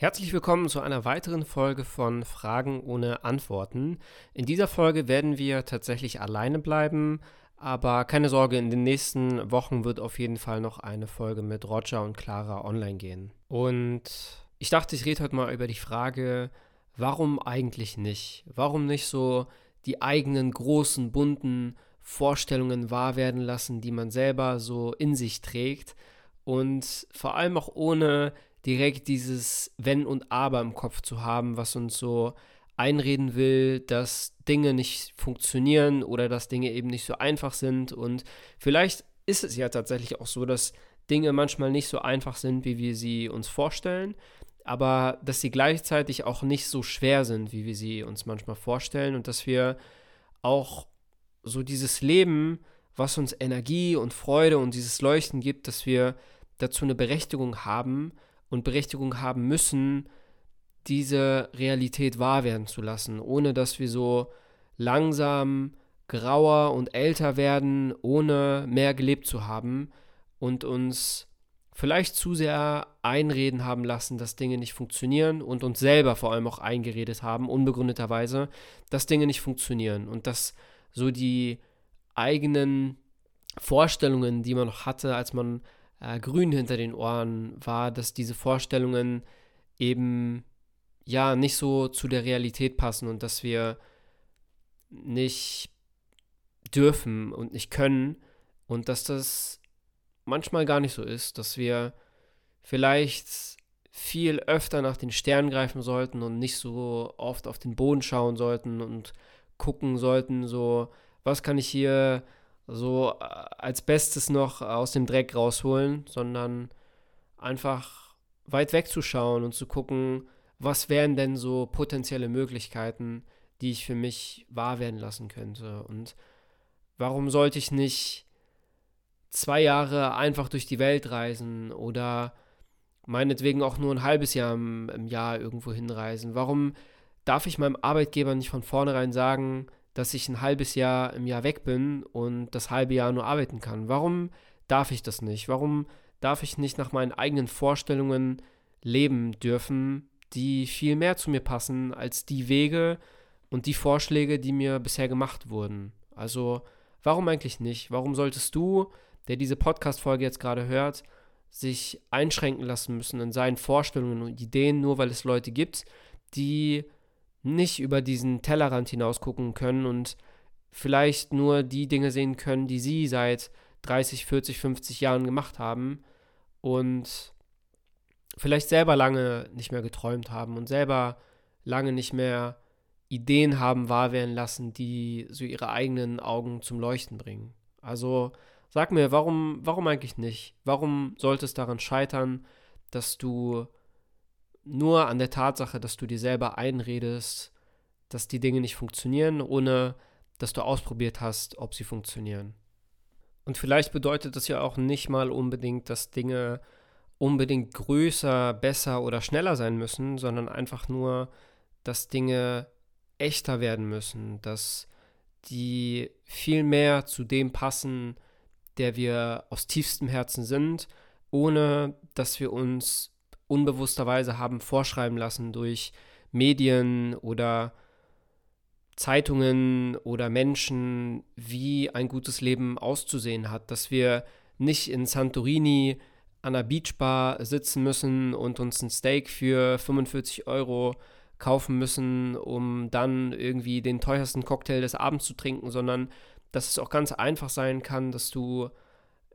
Herzlich willkommen zu einer weiteren Folge von Fragen ohne Antworten. In dieser Folge werden wir tatsächlich alleine bleiben, aber keine Sorge, in den nächsten Wochen wird auf jeden Fall noch eine Folge mit Roger und Clara online gehen. Und ich dachte, ich rede heute mal über die Frage, warum eigentlich nicht? Warum nicht so die eigenen großen, bunten Vorstellungen wahr werden lassen, die man selber so in sich trägt und vor allem auch ohne direkt dieses Wenn und Aber im Kopf zu haben, was uns so einreden will, dass Dinge nicht funktionieren oder dass Dinge eben nicht so einfach sind. Und vielleicht ist es ja tatsächlich auch so, dass Dinge manchmal nicht so einfach sind, wie wir sie uns vorstellen, aber dass sie gleichzeitig auch nicht so schwer sind, wie wir sie uns manchmal vorstellen und dass wir auch so dieses Leben, was uns Energie und Freude und dieses Leuchten gibt, dass wir dazu eine Berechtigung haben, und Berechtigung haben müssen, diese Realität wahr werden zu lassen, ohne dass wir so langsam grauer und älter werden, ohne mehr gelebt zu haben und uns vielleicht zu sehr einreden haben lassen, dass Dinge nicht funktionieren und uns selber vor allem auch eingeredet haben, unbegründeterweise, dass Dinge nicht funktionieren und dass so die eigenen Vorstellungen, die man noch hatte, als man äh, grün hinter den Ohren war, dass diese Vorstellungen eben ja nicht so zu der Realität passen und dass wir nicht dürfen und nicht können und dass das manchmal gar nicht so ist, dass wir vielleicht viel öfter nach den Sternen greifen sollten und nicht so oft auf den Boden schauen sollten und gucken sollten, so, was kann ich hier so äh, als Bestes noch aus dem Dreck rausholen, sondern einfach weit wegzuschauen und zu gucken, was wären denn so potenzielle Möglichkeiten, die ich für mich wahr werden lassen könnte. Und warum sollte ich nicht zwei Jahre einfach durch die Welt reisen oder meinetwegen auch nur ein halbes Jahr im, im Jahr irgendwo hinreisen? Warum darf ich meinem Arbeitgeber nicht von vornherein sagen, dass ich ein halbes Jahr im Jahr weg bin und das halbe Jahr nur arbeiten kann? Warum darf ich das nicht? Warum darf ich nicht nach meinen eigenen Vorstellungen leben dürfen, die viel mehr zu mir passen als die Wege und die Vorschläge, die mir bisher gemacht wurden? Also, warum eigentlich nicht? Warum solltest du, der diese Podcast-Folge jetzt gerade hört, sich einschränken lassen müssen in seinen Vorstellungen und Ideen, nur weil es Leute gibt, die nicht über diesen Tellerrand hinaus gucken können und vielleicht nur die Dinge sehen können, die sie seit 30, 40, 50 Jahren gemacht haben und vielleicht selber lange nicht mehr geträumt haben und selber lange nicht mehr Ideen haben wahr werden lassen, die so ihre eigenen Augen zum Leuchten bringen. Also sag mir, warum, warum eigentlich nicht? Warum sollte es daran scheitern, dass du nur an der Tatsache, dass du dir selber einredest, dass die Dinge nicht funktionieren, ohne dass du ausprobiert hast, ob sie funktionieren. Und vielleicht bedeutet das ja auch nicht mal unbedingt, dass Dinge unbedingt größer, besser oder schneller sein müssen, sondern einfach nur, dass Dinge echter werden müssen, dass die viel mehr zu dem passen, der wir aus tiefstem Herzen sind, ohne dass wir uns unbewussterweise haben vorschreiben lassen durch Medien oder Zeitungen oder Menschen, wie ein gutes Leben auszusehen hat, dass wir nicht in Santorini an einer Beachbar sitzen müssen und uns ein Steak für 45 Euro kaufen müssen, um dann irgendwie den teuersten Cocktail des Abends zu trinken, sondern dass es auch ganz einfach sein kann, dass du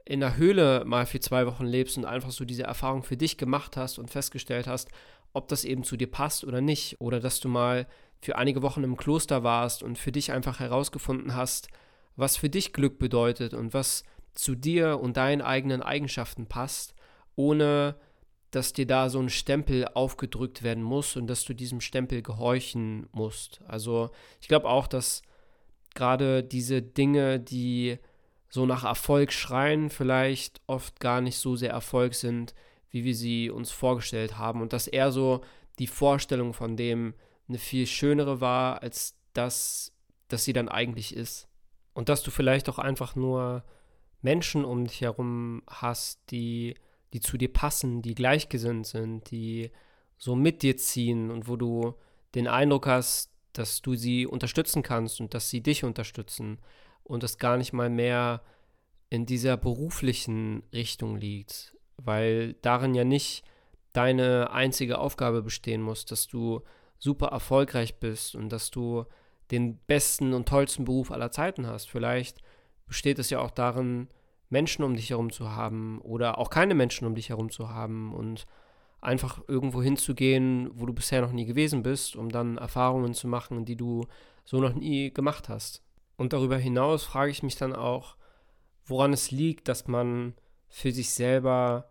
in der Höhle mal für zwei Wochen lebst und einfach so diese Erfahrung für dich gemacht hast und festgestellt hast, ob das eben zu dir passt oder nicht. Oder dass du mal für einige Wochen im Kloster warst und für dich einfach herausgefunden hast, was für dich Glück bedeutet und was zu dir und deinen eigenen Eigenschaften passt, ohne dass dir da so ein Stempel aufgedrückt werden muss und dass du diesem Stempel gehorchen musst. Also ich glaube auch, dass gerade diese Dinge, die so nach Erfolg schreien, vielleicht oft gar nicht so sehr Erfolg sind, wie wir sie uns vorgestellt haben. Und dass eher so die Vorstellung von dem eine viel schönere war, als das, dass sie dann eigentlich ist. Und dass du vielleicht auch einfach nur Menschen um dich herum hast, die, die zu dir passen, die gleichgesinnt sind, die so mit dir ziehen und wo du den Eindruck hast, dass du sie unterstützen kannst und dass sie dich unterstützen und es gar nicht mal mehr in dieser beruflichen Richtung liegt, weil darin ja nicht deine einzige Aufgabe bestehen muss, dass du super erfolgreich bist und dass du den besten und tollsten Beruf aller Zeiten hast. Vielleicht besteht es ja auch darin, Menschen um dich herum zu haben oder auch keine Menschen um dich herum zu haben und einfach irgendwo hinzugehen, wo du bisher noch nie gewesen bist, um dann Erfahrungen zu machen, die du so noch nie gemacht hast. Und darüber hinaus frage ich mich dann auch, woran es liegt, dass man für sich selber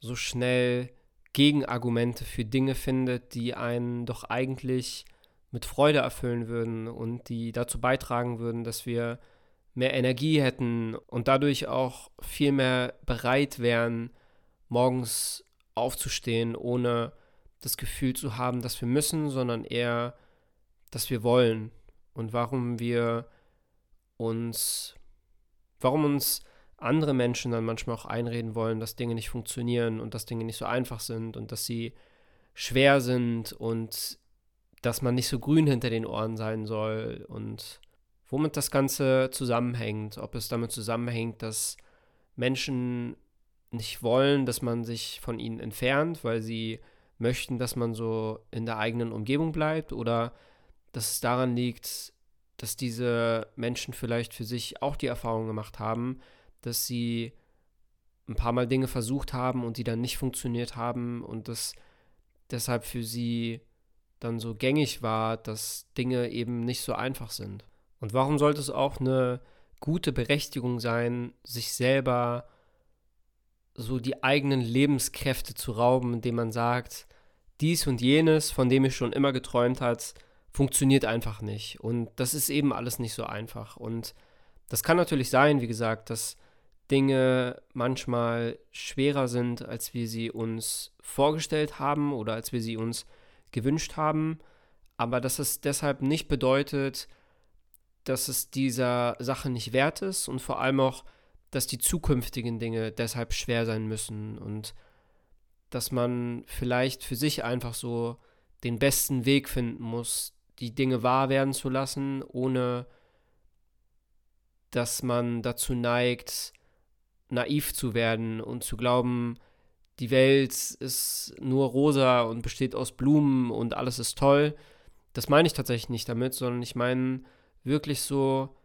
so schnell Gegenargumente für Dinge findet, die einen doch eigentlich mit Freude erfüllen würden und die dazu beitragen würden, dass wir mehr Energie hätten und dadurch auch viel mehr bereit wären, morgens aufzustehen, ohne das Gefühl zu haben, dass wir müssen, sondern eher, dass wir wollen. Und warum wir uns, warum uns andere Menschen dann manchmal auch einreden wollen, dass Dinge nicht funktionieren und dass Dinge nicht so einfach sind und dass sie schwer sind und dass man nicht so grün hinter den Ohren sein soll und womit das Ganze zusammenhängt. Ob es damit zusammenhängt, dass Menschen nicht wollen, dass man sich von ihnen entfernt, weil sie möchten, dass man so in der eigenen Umgebung bleibt oder dass es daran liegt, dass diese Menschen vielleicht für sich auch die Erfahrung gemacht haben, dass sie ein paar Mal Dinge versucht haben und die dann nicht funktioniert haben und das deshalb für sie dann so gängig war, dass Dinge eben nicht so einfach sind. Und warum sollte es auch eine gute Berechtigung sein, sich selber so die eigenen Lebenskräfte zu rauben, indem man sagt, dies und jenes, von dem ich schon immer geträumt hat, funktioniert einfach nicht. Und das ist eben alles nicht so einfach. Und das kann natürlich sein, wie gesagt, dass Dinge manchmal schwerer sind, als wir sie uns vorgestellt haben oder als wir sie uns gewünscht haben. Aber dass es deshalb nicht bedeutet, dass es dieser Sache nicht wert ist und vor allem auch, dass die zukünftigen Dinge deshalb schwer sein müssen und dass man vielleicht für sich einfach so den besten Weg finden muss, die Dinge wahr werden zu lassen, ohne dass man dazu neigt, naiv zu werden und zu glauben, die Welt ist nur rosa und besteht aus Blumen und alles ist toll. Das meine ich tatsächlich nicht damit, sondern ich meine wirklich so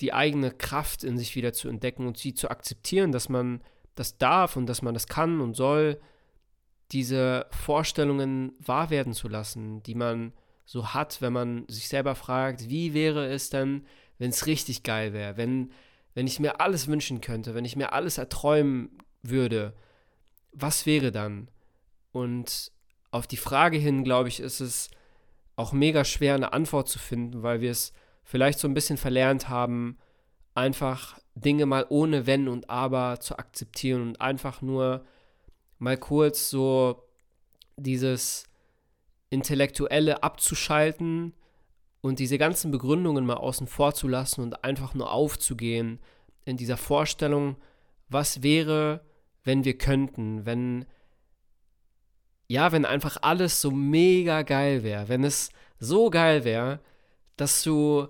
die eigene Kraft in sich wieder zu entdecken und sie zu akzeptieren, dass man das darf und dass man das kann und soll, diese Vorstellungen wahr werden zu lassen, die man so hat, wenn man sich selber fragt, wie wäre es denn, wenn es richtig geil wäre, wenn, wenn ich mir alles wünschen könnte, wenn ich mir alles erträumen würde, was wäre dann? Und auf die Frage hin, glaube ich, ist es auch mega schwer, eine Antwort zu finden, weil wir es vielleicht so ein bisschen verlernt haben, einfach Dinge mal ohne Wenn und Aber zu akzeptieren und einfach nur mal kurz so dieses Intellektuelle abzuschalten und diese ganzen Begründungen mal außen vor zu lassen und einfach nur aufzugehen in dieser Vorstellung, was wäre, wenn wir könnten, wenn ja, wenn einfach alles so mega geil wäre, wenn es so geil wäre, dass du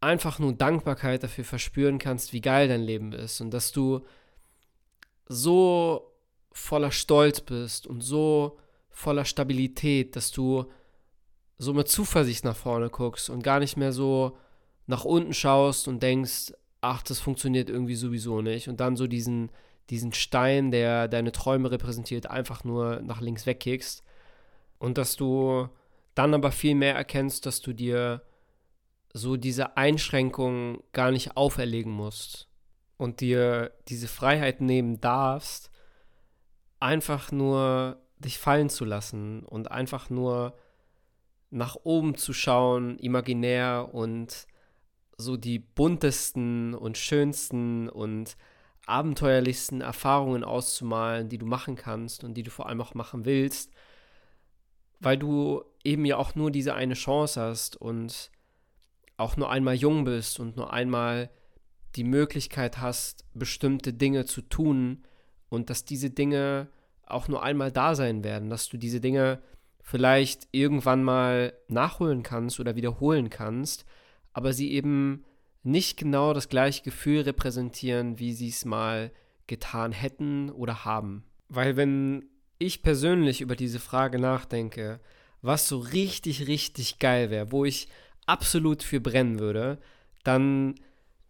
einfach nur Dankbarkeit dafür verspüren kannst, wie geil dein Leben ist und dass du so voller Stolz bist und so voller Stabilität, dass du so mit Zuversicht nach vorne guckst und gar nicht mehr so nach unten schaust und denkst, ach, das funktioniert irgendwie sowieso nicht. Und dann so diesen, diesen Stein, der deine Träume repräsentiert, einfach nur nach links wegkickst. Und dass du dann aber viel mehr erkennst, dass du dir so diese Einschränkungen gar nicht auferlegen musst und dir diese Freiheit nehmen darfst, einfach nur dich fallen zu lassen und einfach nur nach oben zu schauen, imaginär und so die buntesten und schönsten und abenteuerlichsten Erfahrungen auszumalen, die du machen kannst und die du vor allem auch machen willst, weil du eben ja auch nur diese eine Chance hast und auch nur einmal jung bist und nur einmal die Möglichkeit hast, bestimmte Dinge zu tun und dass diese Dinge auch nur einmal da sein werden, dass du diese Dinge vielleicht irgendwann mal nachholen kannst oder wiederholen kannst, aber sie eben nicht genau das gleiche Gefühl repräsentieren, wie sie es mal getan hätten oder haben. Weil wenn ich persönlich über diese Frage nachdenke, was so richtig, richtig geil wäre, wo ich absolut für brennen würde, dann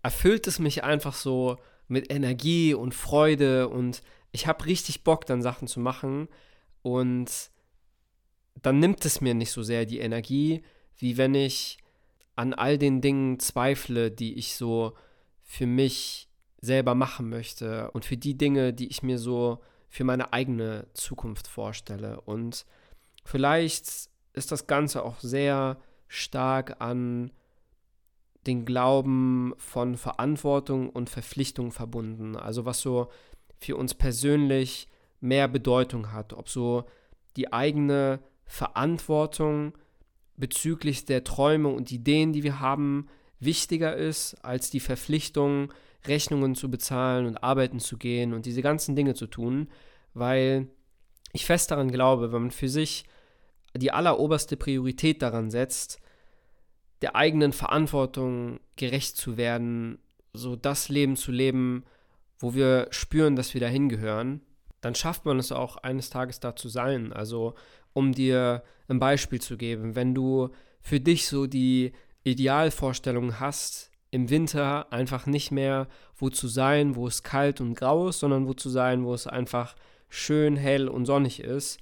erfüllt es mich einfach so mit Energie und Freude und ich habe richtig Bock, dann Sachen zu machen und dann nimmt es mir nicht so sehr die Energie, wie wenn ich an all den Dingen zweifle, die ich so für mich selber machen möchte und für die Dinge, die ich mir so für meine eigene Zukunft vorstelle. Und vielleicht ist das Ganze auch sehr stark an den Glauben von Verantwortung und Verpflichtung verbunden. Also was so für uns persönlich mehr Bedeutung hat. Ob so die eigene Verantwortung bezüglich der Träume und Ideen, die wir haben, wichtiger ist als die Verpflichtung, Rechnungen zu bezahlen und arbeiten zu gehen und diese ganzen Dinge zu tun, weil ich fest daran glaube, wenn man für sich die alleroberste Priorität daran setzt, der eigenen Verantwortung gerecht zu werden, so das Leben zu leben, wo wir spüren, dass wir dahin gehören, dann schafft man es auch eines Tages da zu sein. Also, um dir ein Beispiel zu geben, wenn du für dich so die Idealvorstellung hast, im Winter einfach nicht mehr wo zu sein, wo es kalt und grau ist, sondern wo zu sein, wo es einfach schön hell und sonnig ist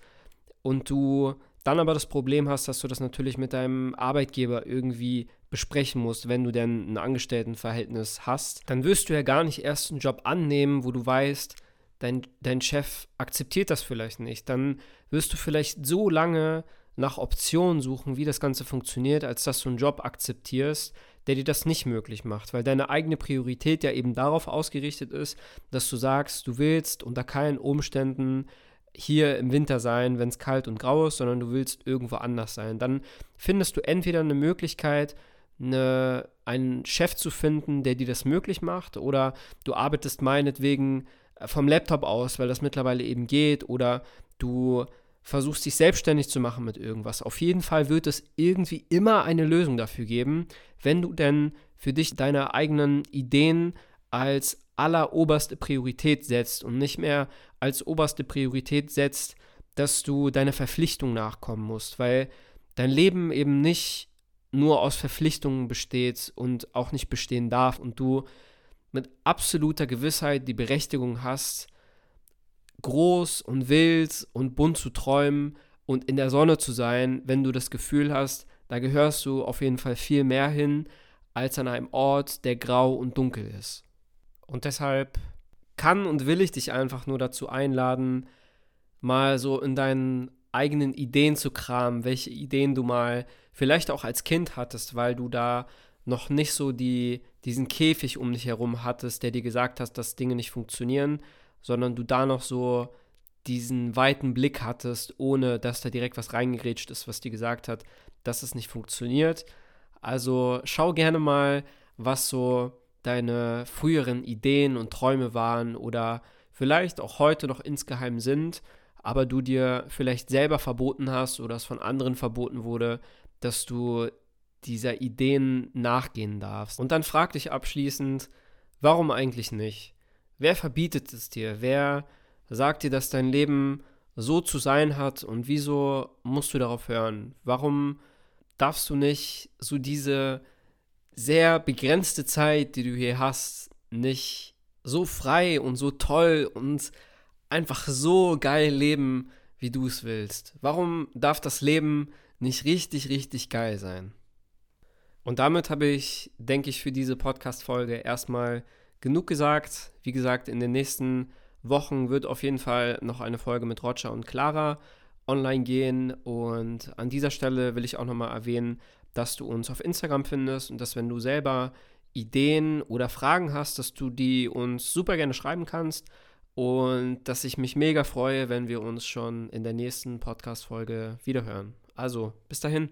und du dann aber das Problem hast, dass du das natürlich mit deinem Arbeitgeber irgendwie besprechen musst, wenn du denn ein Angestelltenverhältnis hast, dann wirst du ja gar nicht erst einen Job annehmen, wo du weißt, dein, dein Chef akzeptiert das vielleicht nicht. Dann wirst du vielleicht so lange nach Optionen suchen, wie das Ganze funktioniert, als dass du einen Job akzeptierst, der dir das nicht möglich macht, weil deine eigene Priorität ja eben darauf ausgerichtet ist, dass du sagst, du willst unter keinen Umständen hier im Winter sein, wenn es kalt und grau ist, sondern du willst irgendwo anders sein. Dann findest du entweder eine Möglichkeit, eine, einen Chef zu finden, der dir das möglich macht, oder du arbeitest meinetwegen äh, vom Laptop aus, weil das mittlerweile eben geht, oder du versuchst dich selbstständig zu machen mit irgendwas. Auf jeden Fall wird es irgendwie immer eine Lösung dafür geben, wenn du denn für dich deine eigenen Ideen als alleroberste Priorität setzt und nicht mehr als oberste Priorität setzt, dass du deiner Verpflichtung nachkommen musst, weil dein Leben eben nicht nur aus Verpflichtungen besteht und auch nicht bestehen darf und du mit absoluter Gewissheit die Berechtigung hast, groß und wild und bunt zu träumen und in der Sonne zu sein, wenn du das Gefühl hast, da gehörst du auf jeden Fall viel mehr hin als an einem Ort, der grau und dunkel ist. Und deshalb kann und will ich dich einfach nur dazu einladen, mal so in deinen eigenen Ideen zu kramen, welche Ideen du mal vielleicht auch als Kind hattest, weil du da noch nicht so die, diesen Käfig um dich herum hattest, der dir gesagt hat, dass Dinge nicht funktionieren, sondern du da noch so diesen weiten Blick hattest, ohne dass da direkt was reingegrätscht ist, was dir gesagt hat, dass es nicht funktioniert. Also schau gerne mal, was so deine früheren Ideen und Träume waren oder vielleicht auch heute noch insgeheim sind, aber du dir vielleicht selber verboten hast oder es von anderen verboten wurde, dass du dieser Ideen nachgehen darfst. Und dann frag dich abschließend, warum eigentlich nicht? Wer verbietet es dir? Wer sagt dir, dass dein Leben so zu sein hat und wieso musst du darauf hören? Warum darfst du nicht so diese sehr begrenzte Zeit, die du hier hast, nicht so frei und so toll und einfach so geil leben, wie du es willst? Warum darf das Leben nicht richtig, richtig geil sein? Und damit habe ich, denke ich, für diese Podcast-Folge erstmal genug gesagt. Wie gesagt, in den nächsten Wochen wird auf jeden Fall noch eine Folge mit Roger und Clara online gehen. Und an dieser Stelle will ich auch nochmal erwähnen, dass du uns auf Instagram findest und dass wenn du selber Ideen oder Fragen hast, dass du die uns super gerne schreiben kannst und dass ich mich mega freue, wenn wir uns schon in der nächsten Podcast-Folge wiederhören. Also, bis dahin.